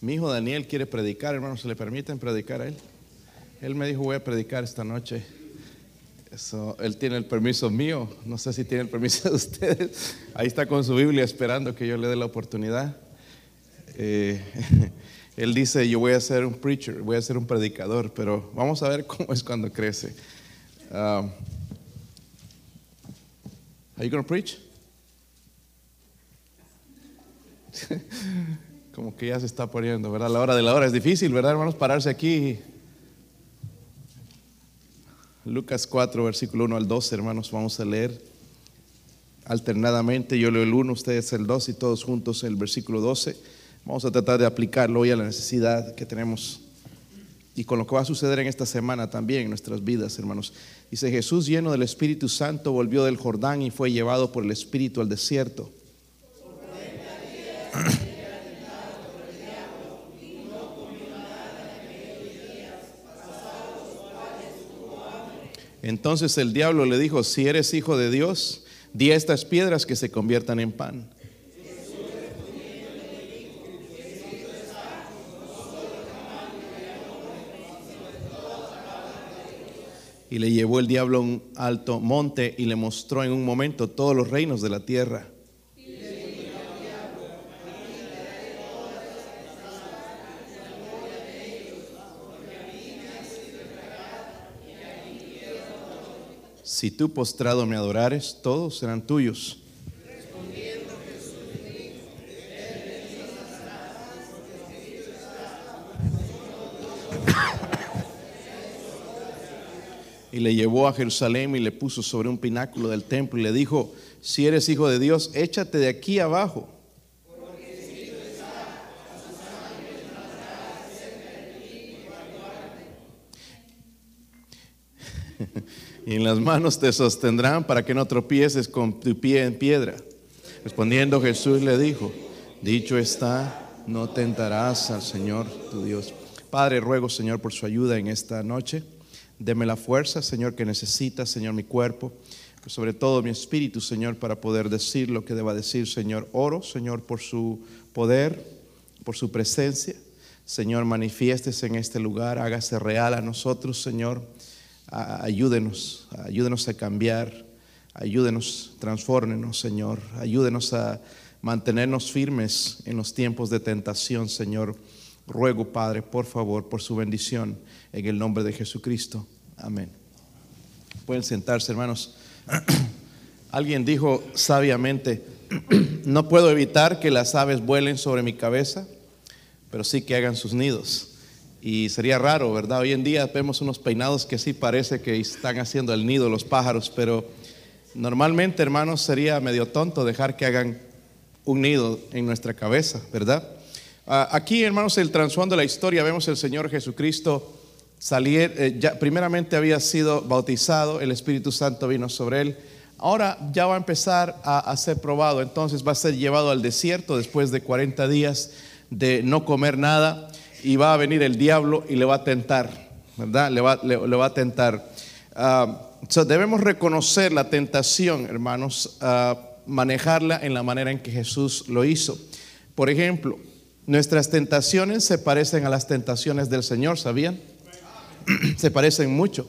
Mi hijo Daniel quiere predicar, hermanos, ¿se le permiten predicar a él? Él me dijo, voy a predicar esta noche. Él tiene el permiso mío, no sé si tiene el permiso de ustedes. Ahí está con su Biblia esperando que yo le dé la oportunidad. Eh, él dice, yo voy a ser un preacher, voy a ser un predicador, pero vamos a ver cómo es cuando crece. Um, are you going to preach? Como que ya se está poniendo, ¿verdad? La hora de la hora es difícil, ¿verdad, hermanos? Pararse aquí. Lucas 4, versículo 1 al 12, hermanos, vamos a leer alternadamente. Yo leo el 1, ustedes el 2 y todos juntos el versículo 12. Vamos a tratar de aplicarlo hoy a la necesidad que tenemos y con lo que va a suceder en esta semana también en nuestras vidas, hermanos. Dice Jesús, lleno del Espíritu Santo, volvió del Jordán y fue llevado por el Espíritu al desierto. Entonces el diablo le dijo, si eres hijo de Dios, di a estas piedras que se conviertan en pan. Y le llevó el diablo a un alto monte y le mostró en un momento todos los reinos de la tierra. Si tú postrado me adorares, todos serán tuyos. Y le llevó a Jerusalén y le puso sobre un pináculo del templo y le dijo, si eres hijo de Dios, échate de aquí abajo. Las manos te sostendrán para que no tropieces con tu pie en piedra. Respondiendo Jesús le dijo, dicho está, no tentarás al Señor tu Dios. Padre, ruego Señor por su ayuda en esta noche. Deme la fuerza, Señor, que necesita, Señor, mi cuerpo, pero sobre todo mi espíritu, Señor, para poder decir lo que deba decir, Señor. Oro, Señor, por su poder, por su presencia. Señor, manifiéstese en este lugar, hágase real a nosotros, Señor ayúdenos, ayúdenos a cambiar, ayúdenos, transfórmenos, Señor, ayúdenos a mantenernos firmes en los tiempos de tentación, Señor. Ruego, Padre, por favor, por su bendición, en el nombre de Jesucristo. Amén. Pueden sentarse, hermanos. Alguien dijo sabiamente, no puedo evitar que las aves vuelen sobre mi cabeza, pero sí que hagan sus nidos. Y sería raro, ¿verdad? Hoy en día vemos unos peinados que sí parece que están haciendo el nido los pájaros, pero normalmente, hermanos, sería medio tonto dejar que hagan un nido en nuestra cabeza, ¿verdad? Ah, aquí, hermanos, el trasfondo de la historia, vemos el Señor Jesucristo salir, eh, ya, primeramente había sido bautizado, el Espíritu Santo vino sobre él, ahora ya va a empezar a, a ser probado, entonces va a ser llevado al desierto después de 40 días de no comer nada y va a venir el diablo y le va a tentar, ¿verdad? Le va, le, va a tentar. Uh, debemos reconocer la tentación, hermanos, uh, manejarla en la manera en que Jesús lo hizo. Por ejemplo, nuestras tentaciones se parecen a las tentaciones del Señor, ¿sabían? se parecen mucho.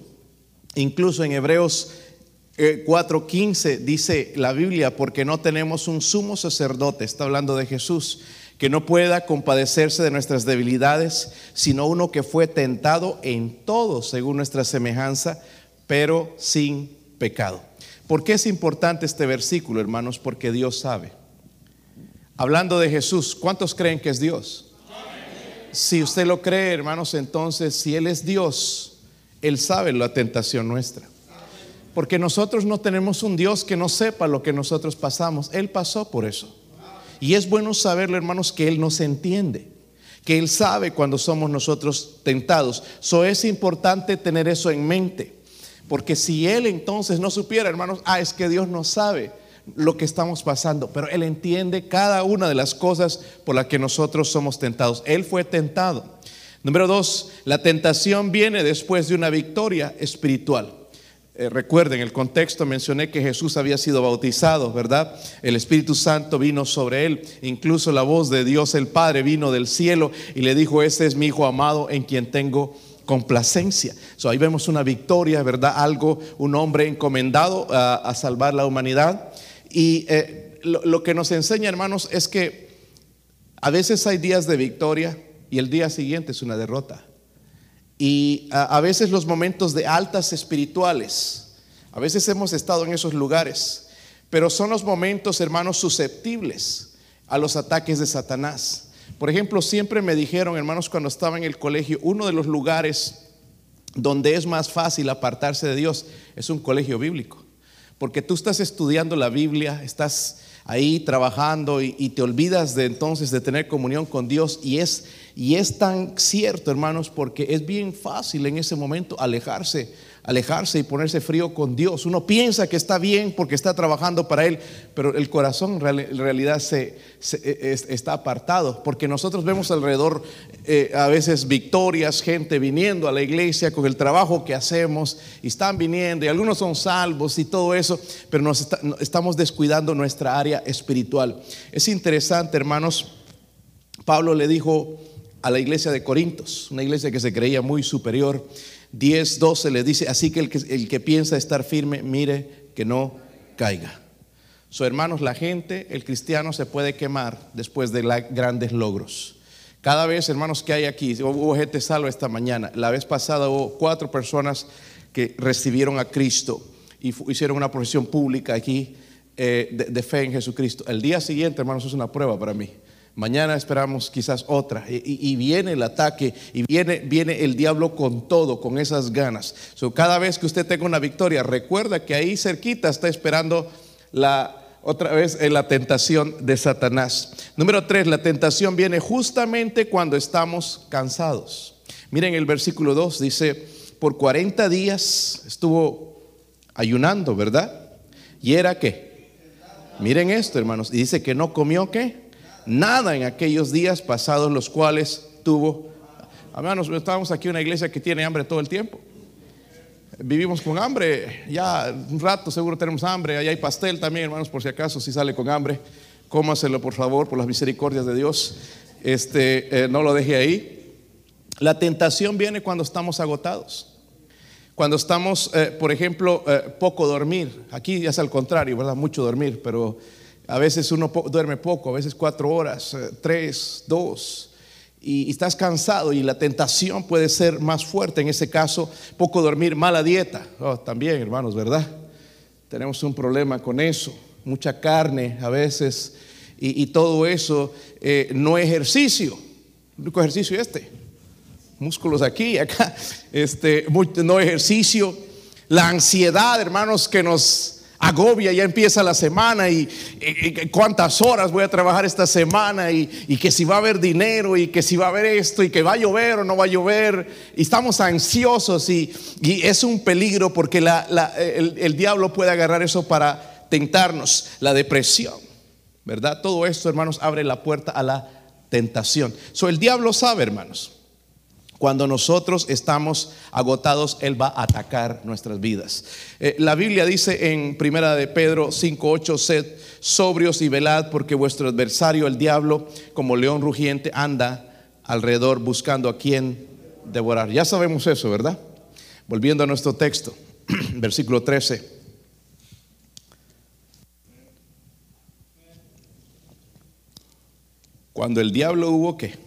Incluso en Hebreos 4:15 eh, dice la Biblia, porque no tenemos un sumo sacerdote, está hablando de Jesús que no pueda compadecerse de nuestras debilidades, sino uno que fue tentado en todo según nuestra semejanza, pero sin pecado. ¿Por qué es importante este versículo, hermanos? Porque Dios sabe. Hablando de Jesús, ¿cuántos creen que es Dios? Si usted lo cree, hermanos, entonces si Él es Dios, Él sabe la tentación nuestra. Porque nosotros no tenemos un Dios que no sepa lo que nosotros pasamos. Él pasó por eso. Y es bueno saberlo, hermanos, que Él nos entiende, que Él sabe cuando somos nosotros tentados. So es importante tener eso en mente, porque si Él entonces no supiera, hermanos, ah, es que Dios no sabe lo que estamos pasando, pero Él entiende cada una de las cosas por las que nosotros somos tentados. Él fue tentado. Número dos, la tentación viene después de una victoria espiritual. Eh, recuerden, el contexto mencioné que Jesús había sido bautizado, ¿verdad? El Espíritu Santo vino sobre él, incluso la voz de Dios el Padre vino del cielo y le dijo, este es mi Hijo amado en quien tengo complacencia. So, ahí vemos una victoria, ¿verdad? Algo, un hombre encomendado a, salvar la humanidad. Y eh, lo, que nos enseña, hermanos, es que a veces hay días de victoria y el día siguiente es una derrota. Y a, veces los momentos de altas espirituales, a veces hemos estado en esos lugares, pero son los momentos, hermanos, susceptibles a los ataques de Satanás. Por ejemplo, siempre me dijeron, hermanos, cuando estaba en el colegio, uno de los lugares donde es más fácil apartarse de Dios es un colegio bíblico. Porque tú estás estudiando la Biblia, estás ahí trabajando y, te olvidas de entonces de tener comunión con Dios y es, y es tan cierto, hermanos, porque es bien fácil en ese momento alejarse alejarse y ponerse frío con Dios. Uno piensa que está bien porque está trabajando para Él, pero el corazón en realidad se, e, está apartado, porque nosotros vemos alrededor eh, a veces victorias, gente viniendo a la iglesia con el trabajo que hacemos y están viniendo y algunos son salvos y todo eso, pero nos estamos descuidando nuestra área espiritual. Es interesante, hermanos, Pablo le dijo a la iglesia de Corintios, una iglesia que se creía muy superior, 10, 12 le dice, así que el, que piensa estar firme, mire que no caiga. So, hermanos, la gente, el cristiano se puede quemar después de grandes logros. Cada vez, hermanos, que hay aquí, hubo gente salva esta mañana. La vez pasada hubo cuatro personas que recibieron a Cristo y hicieron una profesión pública aquí eh, de fe en Jesucristo. El día siguiente, hermanos, es una prueba para mí. Mañana esperamos quizás otra. Y, viene el ataque y viene, viene el diablo con todo, con esas ganas. So, cada vez que usted tenga una victoria, recuerda que ahí cerquita está esperando la otra vez en la tentación de Satanás. Número tres, la tentación viene justamente cuando estamos cansados. Miren el versículo 2, dice, por 40 días estuvo ayunando, ¿verdad? Y era que, miren esto hermanos, y dice que no comió qué? Nada en aquellos días pasados los cuales tuvo. Hermanos, estamos aquí en una iglesia que tiene hambre todo el tiempo. Vivimos con hambre, ya un rato seguro tenemos hambre, ahí hay pastel también, hermanos, por si acaso, si sale con hambre, cómaselo por favor, por las misericordias de Dios. Este, eh, no lo deje ahí. La tentación viene cuando estamos agotados. Cuando estamos, eh, por ejemplo, eh, poco dormir. Aquí es al contrario, ¿verdad? Mucho dormir, pero a veces uno duerme poco, a veces cuatro horas, eh, tres, dos, y, estás cansado y la tentación puede ser más fuerte. En ese caso, poco dormir, mala dieta. Oh, también, hermanos, ¿verdad? Tenemos un problema con eso. Mucha carne a veces y, todo eso, eh, no ejercicio. El único ejercicio este. Músculos aquí, acá. Este, no ejercicio. La ansiedad, hermanos, que nos agobia, ya empieza la semana y, cuántas horas voy a trabajar esta semana y, que si va a haber dinero y que si va a haber esto y que va a llover o no va a llover. Y estamos ansiosos y, es un peligro porque el, diablo puede agarrar eso para tentarnos, la depresión, ¿verdad? Todo esto, hermanos, abre la puerta a la tentación. So, el diablo sabe, hermanos. Cuando nosotros estamos agotados, Él va a atacar nuestras vidas. Eh, la Biblia dice en Primera de Pedro 5:8, sed sobrios y velad, porque vuestro adversario, el diablo, como león rugiente, anda alrededor buscando a quien devorar. Ya sabemos eso, ¿verdad? Volviendo a nuestro texto, versículo 13. Cuando el diablo hubo que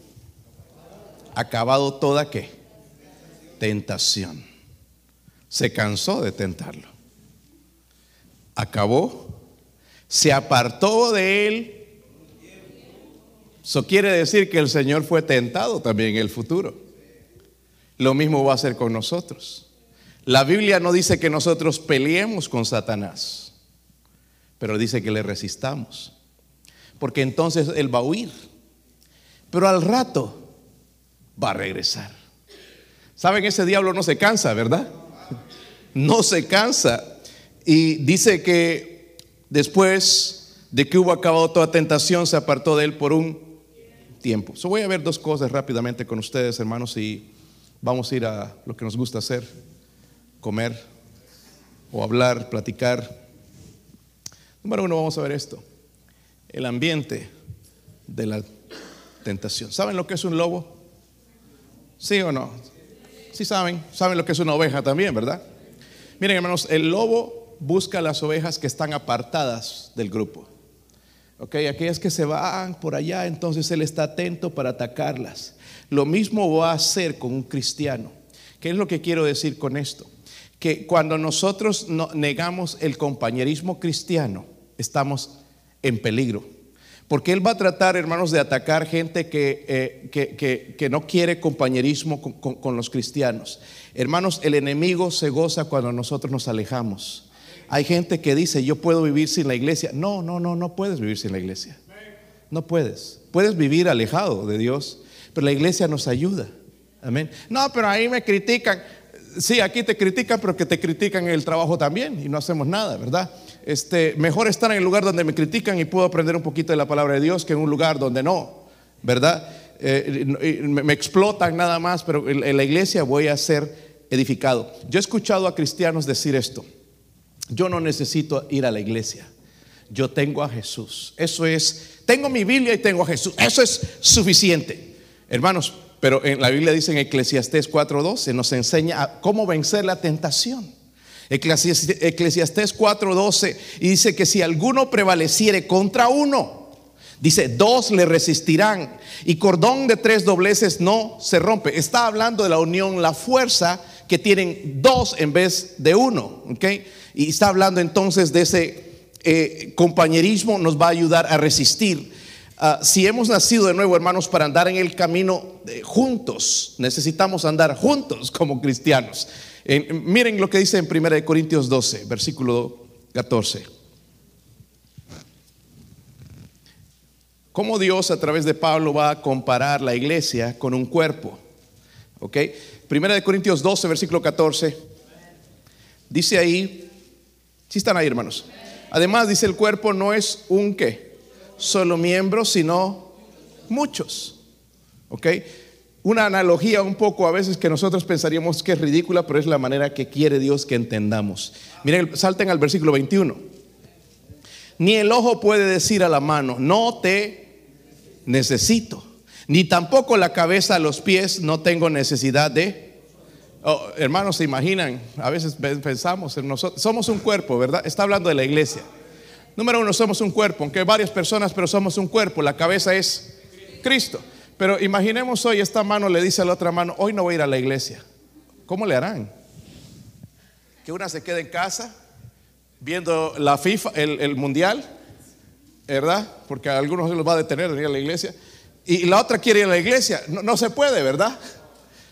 acabado toda qué? Tentación. Se cansó de tentarlo. Acabó, se apartó de él. Eso quiere decir que el Señor fue tentado también en el futuro. Lo mismo va a hacer con nosotros. La Biblia no dice que nosotros peleemos con Satanás, pero dice que le resistamos. Porque entonces él va a huir. Pero al rato va a regresar. Saben, ese diablo no se cansa, ¿verdad? No se cansa. Y dice que después de que hubo acabado toda tentación, se apartó de él por un tiempo. So voy a ver dos cosas rápidamente con ustedes, hermanos, y vamos a ir a lo que nos gusta hacer, comer. o hablar, platicar. Número uno, vamos a ver esto. El ambiente de la tentación. ¿Saben lo que es un lobo? ¿Sí o no? Sí saben. Saben lo que es una oveja también, ¿verdad? Miren, hermanos, el lobo busca las ovejas que están apartadas del grupo. Ok, aquellas que se van por allá, entonces él está atento para atacarlas. Lo mismo va a hacer con un cristiano. ¿Qué es lo que quiero decir con esto? Que cuando nosotros negamos el compañerismo cristiano, estamos en peligro. Porque Él va a tratar, hermanos, de atacar gente que, eh, que, no quiere compañerismo con, los cristianos. Hermanos, el enemigo se goza cuando nosotros nos alejamos. Hay gente que dice, yo puedo vivir sin la iglesia. No, no, no, no puedes vivir sin la iglesia. No puedes. Puedes vivir alejado de Dios, pero la iglesia nos ayuda. Amén. No, pero ahí me critican. Sí, aquí te critican, pero que te critican en el trabajo también y no hacemos nada, ¿verdad? Este, mejor estar en el lugar donde me critican y puedo aprender un poquito de la palabra de Dios que en un lugar donde no, ¿verdad? Eh, me, explotan nada más, pero en, la iglesia voy a ser edificado. Yo he escuchado a cristianos decir esto, yo no necesito ir a la iglesia, yo tengo a Jesús. Eso es, tengo mi Biblia y tengo a Jesús, eso es suficiente. Hermanos, pero en la Biblia dice en Eclesiastés 4:12, nos enseña cómo vencer la tentación. Eclesiastés 4:12 y dice que si alguno prevaleciere contra uno, dice, dos le resistirán y cordón de tres dobleces no se rompe. Está hablando de la unión, la fuerza que tienen dos en vez de uno, ¿ok? Y está hablando entonces de ese eh, compañerismo nos va a ayudar a resistir. Ah, si hemos nacido de nuevo, hermanos, para andar en el camino juntos, necesitamos andar juntos como cristianos. Miren lo que dice en 1 Corintios 12, versículo 14. Cómo Dios a través de Pablo va a comparar la iglesia con un cuerpo. ¿Ok? 1 Corintios 12, versículo 14. Dice ahí, si están ahí hermanos. Además dice el cuerpo no es un qué solo miembros, sino muchos. ¿Ok? Una analogía un poco a veces que nosotros pensaríamos que es ridícula, pero es la manera que quiere Dios que entendamos. Miren, salten al versículo 21. Ni el ojo puede decir a la mano, no te necesito. Ni tampoco la cabeza a los pies, no tengo necesidad de... Oh, hermanos, se imaginan, a veces pensamos en nosotros, somos un cuerpo, ¿verdad? Está hablando de la iglesia. Número uno, somos un cuerpo, aunque hay varias personas, pero somos un cuerpo. La cabeza es Cristo. Pero imaginemos hoy esta mano le dice a la otra mano, hoy no voy a ir a la iglesia. ¿Cómo le harán? Que una se quede en casa viendo la FIFA, el, mundial, ¿verdad? Porque a algunos los va a detener de ir a la iglesia. Y la otra quiere ir a la iglesia. No, se puede, ¿verdad?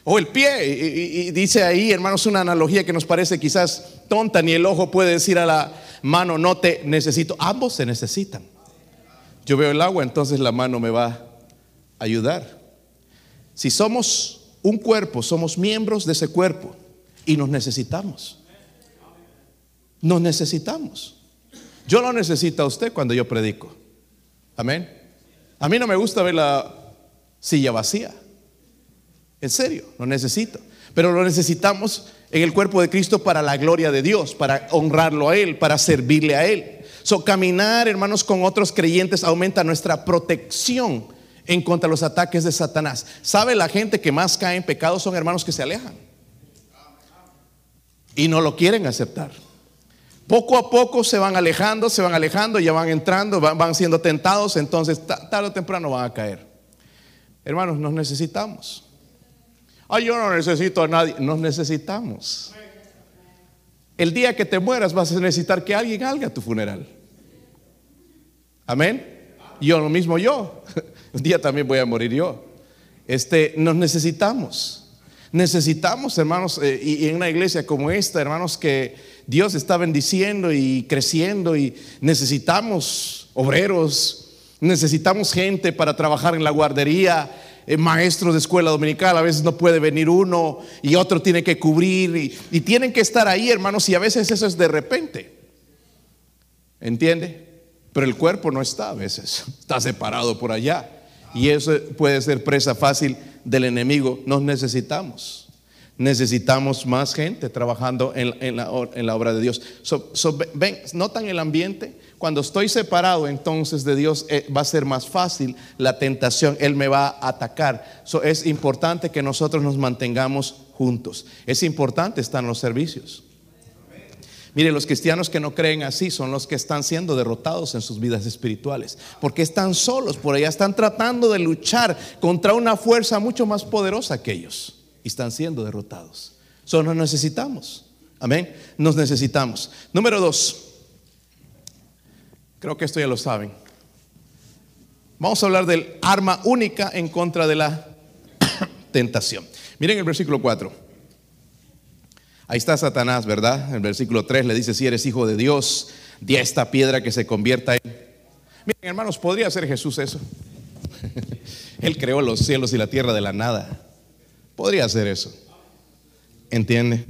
O el pie. y, dice ahí, hermanos, una analogía que nos parece quizás tonta. Ni el ojo puede decir a la, mano, no te necesito. Ambos se necesitan. Yo veo el agua, entonces la mano me va ayudar. Si somos un cuerpo, somos miembros de ese cuerpo y nos necesitamos. Nos necesitamos. Yo lo necesito a usted cuando yo predico. Amén. A mí no me gusta ver la silla vacía. En serio, lo necesito. Pero lo necesitamos en el cuerpo de Cristo para la gloria de Dios, para honrarlo a Él, para servirle a Él. So, caminar, hermanos, con otros creyentes aumenta nuestra protección en contra de los ataques de Satanás. ¿Sabe la gente que más cae en pecado son hermanos que se alejan? Y no lo quieren aceptar. Poco a poco se van alejando, se van alejando, ya van entrando, van, van siendo tentados, entonces tarde o temprano van a caer. Hermanos, nos necesitamos. Ay, yo no necesito a nadie. Nos necesitamos. El día que te mueras vas a necesitar que alguien haga tu funeral. Amén. Yo lo mismo yo. Un día también voy a morir yo. Este, nos necesitamos. Necesitamos, hermanos, eh, y, en una iglesia como esta, hermanos, que Dios está bendiciendo y creciendo y necesitamos obreros, necesitamos gente para trabajar en la guardería, eh, maestros de escuela dominical, a veces no puede venir uno y otro tiene que cubrir y, tienen que estar ahí, hermanos, y a veces eso es de repente. ¿Entiende? Pero el cuerpo no está a veces, está separado por allá. Y eso puede ser presa fácil del enemigo. Nos necesitamos. Necesitamos más gente trabajando en, la, obra de Dios. ven, ¿Notan el ambiente? Cuando estoy separado entonces de Dios eh, va a ser más fácil la tentación, Él me va a atacar. es importante que nosotros nos mantengamos juntos. Es importante estar en los servicios. Mire, los cristianos que no creen así son los que están siendo derrotados en sus vidas espirituales, porque están solos por allá, están tratando de luchar contra una fuerza mucho más poderosa que ellos y están siendo derrotados. Solo nos necesitamos. Amén. Nos necesitamos. Número dos. Creo que esto ya lo saben. Vamos a hablar del arma única en contra de la tentación. Miren el versículo 4. Ahí está Satanás, ¿verdad? En el versículo 3 le dice, si eres hijo de Dios, di a esta piedra que se convierta en... Miren, hermanos, ¿podría ser Jesús eso? Él creó los cielos y la tierra de la nada. Podría hacer eso. ¿Entiende?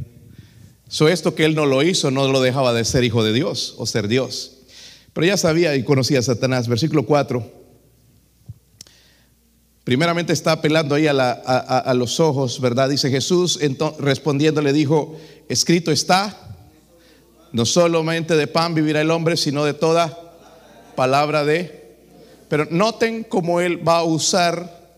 So esto que él no lo hizo no lo dejaba de ser hijo de Dios o ser Dios. Pero ya sabía y conocía a Satanás. Versículo 4. Primeramente está apelando ahí a, los ojos, ¿verdad? Dice Jesús, respondiendo le dijo, escrito está, no solamente de pan vivirá el hombre, sino de toda palabra de... Pero noten cómo él va a usar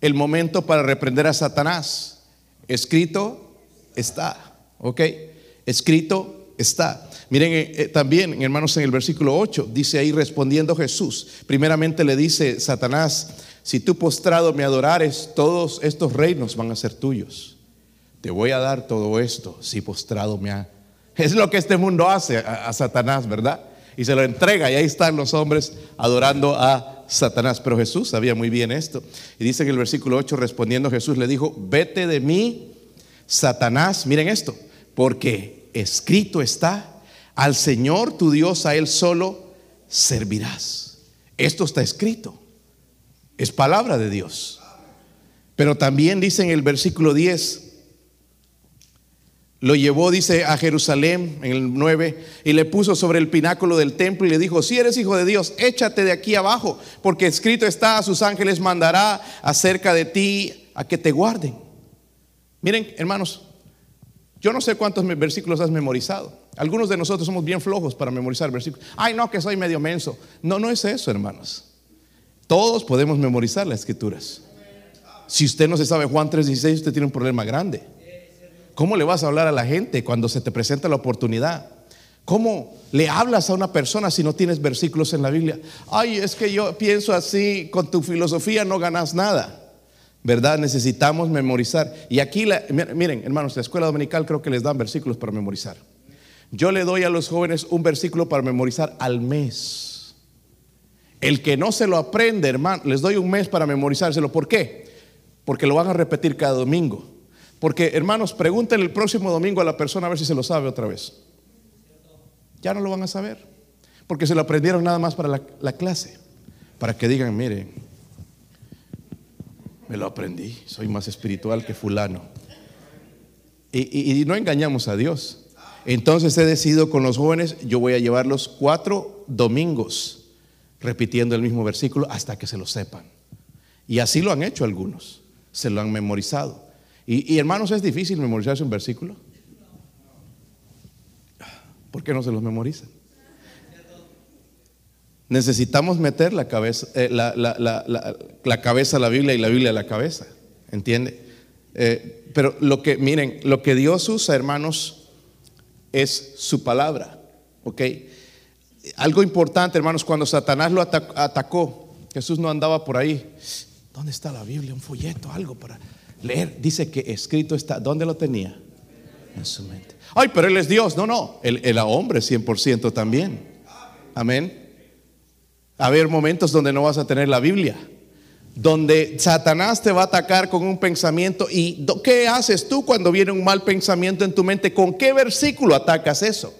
el momento para reprender a Satanás. Escrito está, ¿ok? Escrito está. Miren eh, eh, también, hermanos, en el versículo 8, dice ahí respondiendo Jesús, primeramente le dice Satanás, si tú postrado me adorares, todos estos reinos van a ser tuyos. Te voy a dar todo esto si postrado me ha... Es lo que este mundo hace a, Satanás, ¿verdad? Y se lo entrega y ahí están los hombres adorando a Satanás. Pero Jesús sabía muy bien esto. Y dice en el versículo 8, respondiendo Jesús le dijo, vete de mí, Satanás, miren esto, porque escrito está, al Señor tu Dios, a Él solo servirás. Esto está escrito. Es palabra de Dios. Pero también dice en el versículo 10, lo llevó, dice, a Jerusalén en el 9 y le puso sobre el pináculo del templo y le dijo, si eres hijo de Dios, échate de aquí abajo, porque escrito está, a sus ángeles mandará acerca de ti a que te guarden. Miren, hermanos, yo no sé cuántos versículos has memorizado. Algunos de nosotros somos bien flojos para memorizar versículos. Ay, no, que soy medio menso. No, no es eso, hermanos. Todos podemos memorizar las escrituras. Si usted no se sabe Juan 3:16, usted tiene un problema grande. ¿Cómo le vas a hablar a la gente cuando se te presenta la oportunidad? ¿Cómo le hablas a una persona si no tienes versículos en la Biblia? Ay, es que yo pienso así, con tu filosofía no ganas nada. ¿Verdad? Necesitamos memorizar. Y aquí, miren, hermanos, la escuela dominical creo que les dan versículos para memorizar. Yo le doy a los jóvenes un versículo para memorizar al mes. El que no se lo aprende, hermano, les doy un mes para memorizárselo. ¿Por qué? Porque lo van a repetir cada domingo. Porque, hermanos, pregúntenle el próximo domingo a la persona a ver si se lo sabe otra vez. Ya no lo van a saber. Porque se lo aprendieron nada más para la, clase. Para que digan, miren, me lo aprendí, soy más espiritual que fulano. Y, y, no engañamos a Dios. Entonces he decidido con los jóvenes, yo voy a llevarlos cuatro domingos repitiendo el mismo versículo hasta que se lo sepan. Y así lo han hecho algunos, se lo han memorizado. Y, hermanos, ¿es difícil memorizarse un versículo? ¿Por qué no se los memorizan? Necesitamos meter la cabeza, eh, la, cabeza a la Biblia y la Biblia a la cabeza, ¿entiende? Eh, pero lo que, miren, lo que Dios usa, hermanos, es su palabra, ¿ok? Algo importante, hermanos, cuando Satanás lo atacó, Jesús no andaba por ahí. ¿Dónde está la Biblia? Un folleto, algo para leer. Dice que escrito está. ¿Dónde lo tenía? En su mente. Ay, pero Él es Dios. No, no. Él era hombre 100% también. Amén. A haber momentos donde no vas a tener la Biblia. Donde Satanás te va a atacar con un pensamiento. ¿Y qué haces tú cuando viene un mal pensamiento en tu mente? ¿Con qué versículo atacas eso?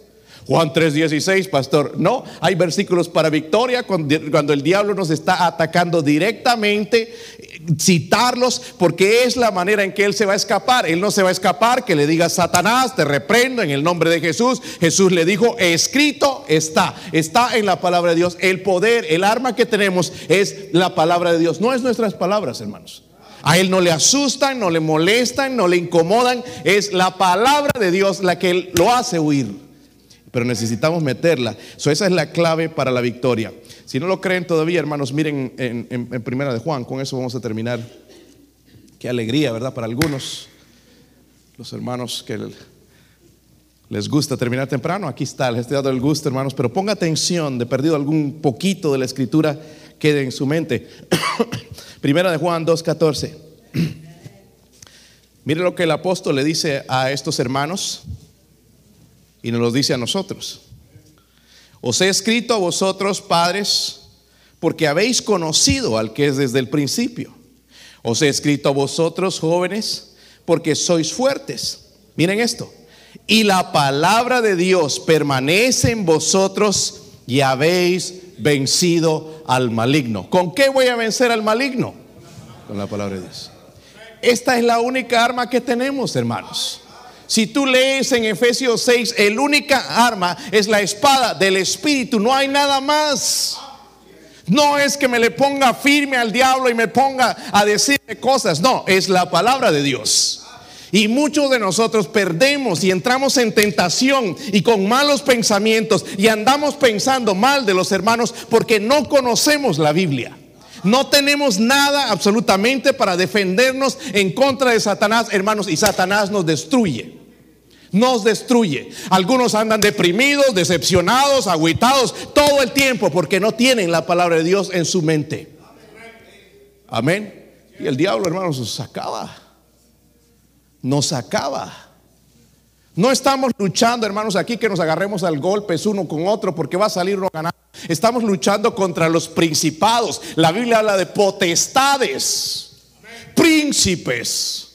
Juan 3:16, pastor. No, hay versículos para victoria cuando, el diablo nos está atacando directamente, citarlos porque es la manera en que él se va a escapar. Él no se va a escapar que le diga Satanás, te reprendo en el nombre de Jesús. Jesús le dijo, escrito está, está en la palabra de Dios. El poder, el arma que tenemos es la palabra de Dios, no es nuestras palabras, hermanos. A él no le asustan, no le molestan, no le incomodan. Es la palabra de Dios la que lo hace huir. Pero necesitamos meterla. esa es la clave para la victoria. Si no lo creen todavía, hermanos, miren en, en Primera de Juan. Con eso vamos a terminar. Qué alegría, ¿verdad? Para algunos, los hermanos que les gusta terminar temprano, aquí está, les estoy dando el gusto, hermanos, pero ponga atención, de perdido algún poquito de la escritura quede en su mente. Primera de Juan 2.14. Mire lo que el apóstol le dice a estos hermanos y nos lo dice a nosotros. Os he escrito a vosotros, padres, porque habéis conocido al que es desde el principio. Os he escrito a vosotros, jóvenes, porque sois fuertes. Miren esto y la palabra de Dios permanece en vosotros y habéis vencido al maligno. ¿Con qué voy a vencer al maligno? Con la palabra de Dios. Esta es la única arma que tenemos, hermanos. Si tú lees en Efesios 6, el única arma es la espada del Espíritu, no hay nada más. No es que me le ponga firme al diablo y me ponga a decirle cosas, no, es la palabra de Dios. Y muchos de nosotros perdemos y entramos en tentación y con malos pensamientos y andamos pensando mal de los hermanos porque no conocemos la Biblia. No tenemos nada absolutamente para defendernos en contra de Satanás, hermanos, y Satanás nos destruye. Nos destruye. Algunos andan deprimidos, decepcionados, agüitados todo el tiempo porque no tienen la palabra de Dios en su mente. Amén. Y el diablo, hermanos, se acaba nos acaba. No estamos luchando, hermanos, aquí que nos agarremos al golpes uno con otro porque va a salir uno ganar. Estamos luchando contra los principados. La Biblia habla de potestades, príncipes.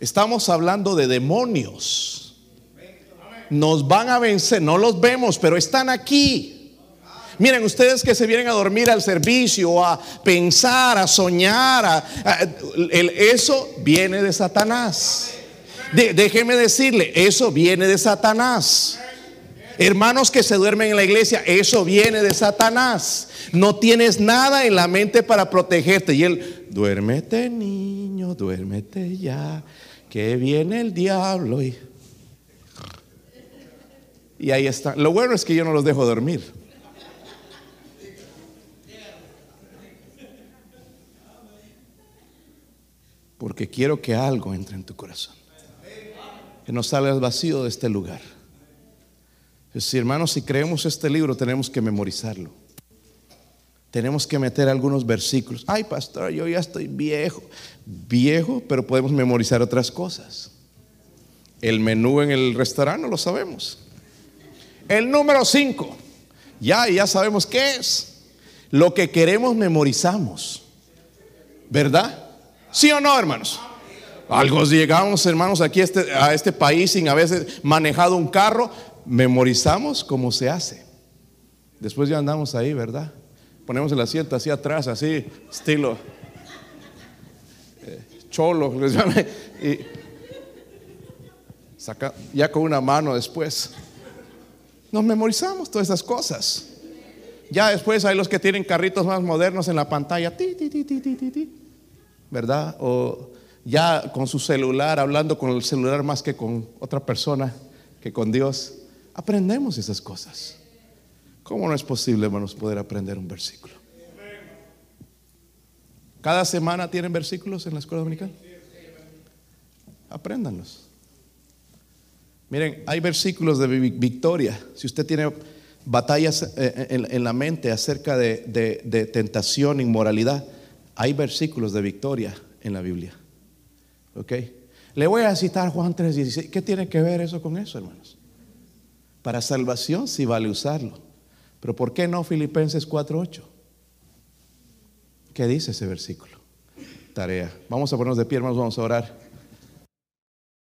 Estamos hablando de demonios. Nos van a vencer, no los vemos, pero están aquí. Miren, ustedes que se vienen a dormir al servicio, a pensar, a soñar, eso viene de Satanás. déjeme decirle, eso viene de Satanás. Hermanos que se duermen en la iglesia, eso viene de Satanás. No tienes nada en la mente para protegerte. Y él, duérmete niño, duérmete ya, que viene el diablo. Y, y ahí está. Lo bueno es que yo no los dejo dormir. porque quiero que algo entre en tu corazón. Que no salgas vacío de este lugar. Si hermanos, si creemos este libro, tenemos que memorizarlo. Tenemos que meter algunos versículos. Ay, pastor, yo ya estoy viejo. Viejo, pero podemos memorizar otras cosas. El menú en el restaurante no lo sabemos. El número 5. Ya, ya sabemos qué es. Lo que queremos memorizamos. ¿Verdad? ¿Sí o no, hermanos? Algo llegamos, hermanos, aquí a este, a este país sin haber manejado un carro, memorizamos cómo se hace. Después ya andamos ahí, ¿verdad? Ponemos el asiento así atrás, así, estilo eh, cholo, y saca, ya con una mano después. Nos memorizamos todas esas cosas. Ya después hay los que tienen carritos más modernos en la pantalla. Ti, ti, ti, ti, ti, ti. ¿verdad? O ya con su celular, hablando con el celular más que con otra persona, que con Dios. Aprendemos esas cosas. ¿Cómo no es posible, hermanos, poder aprender un versículo? ¿Cada semana tienen versículos en la escuela dominical? Apréndanlos. Miren, hay versículos de victoria. Si usted tiene batallas eh, eh, en la mente acerca de, tentación, inmoralidad, hay versículos de victoria en la Biblia. ¿Ok? Le voy a citar Juan 3:16. ¿Qué tiene que ver eso con eso, hermanos? Para salvación sí vale usarlo. Pero ¿por qué no Filipenses 4:8? ¿Qué dice ese versículo? Tarea. Vamos a ponernos de pie, hermanos, vamos a orar.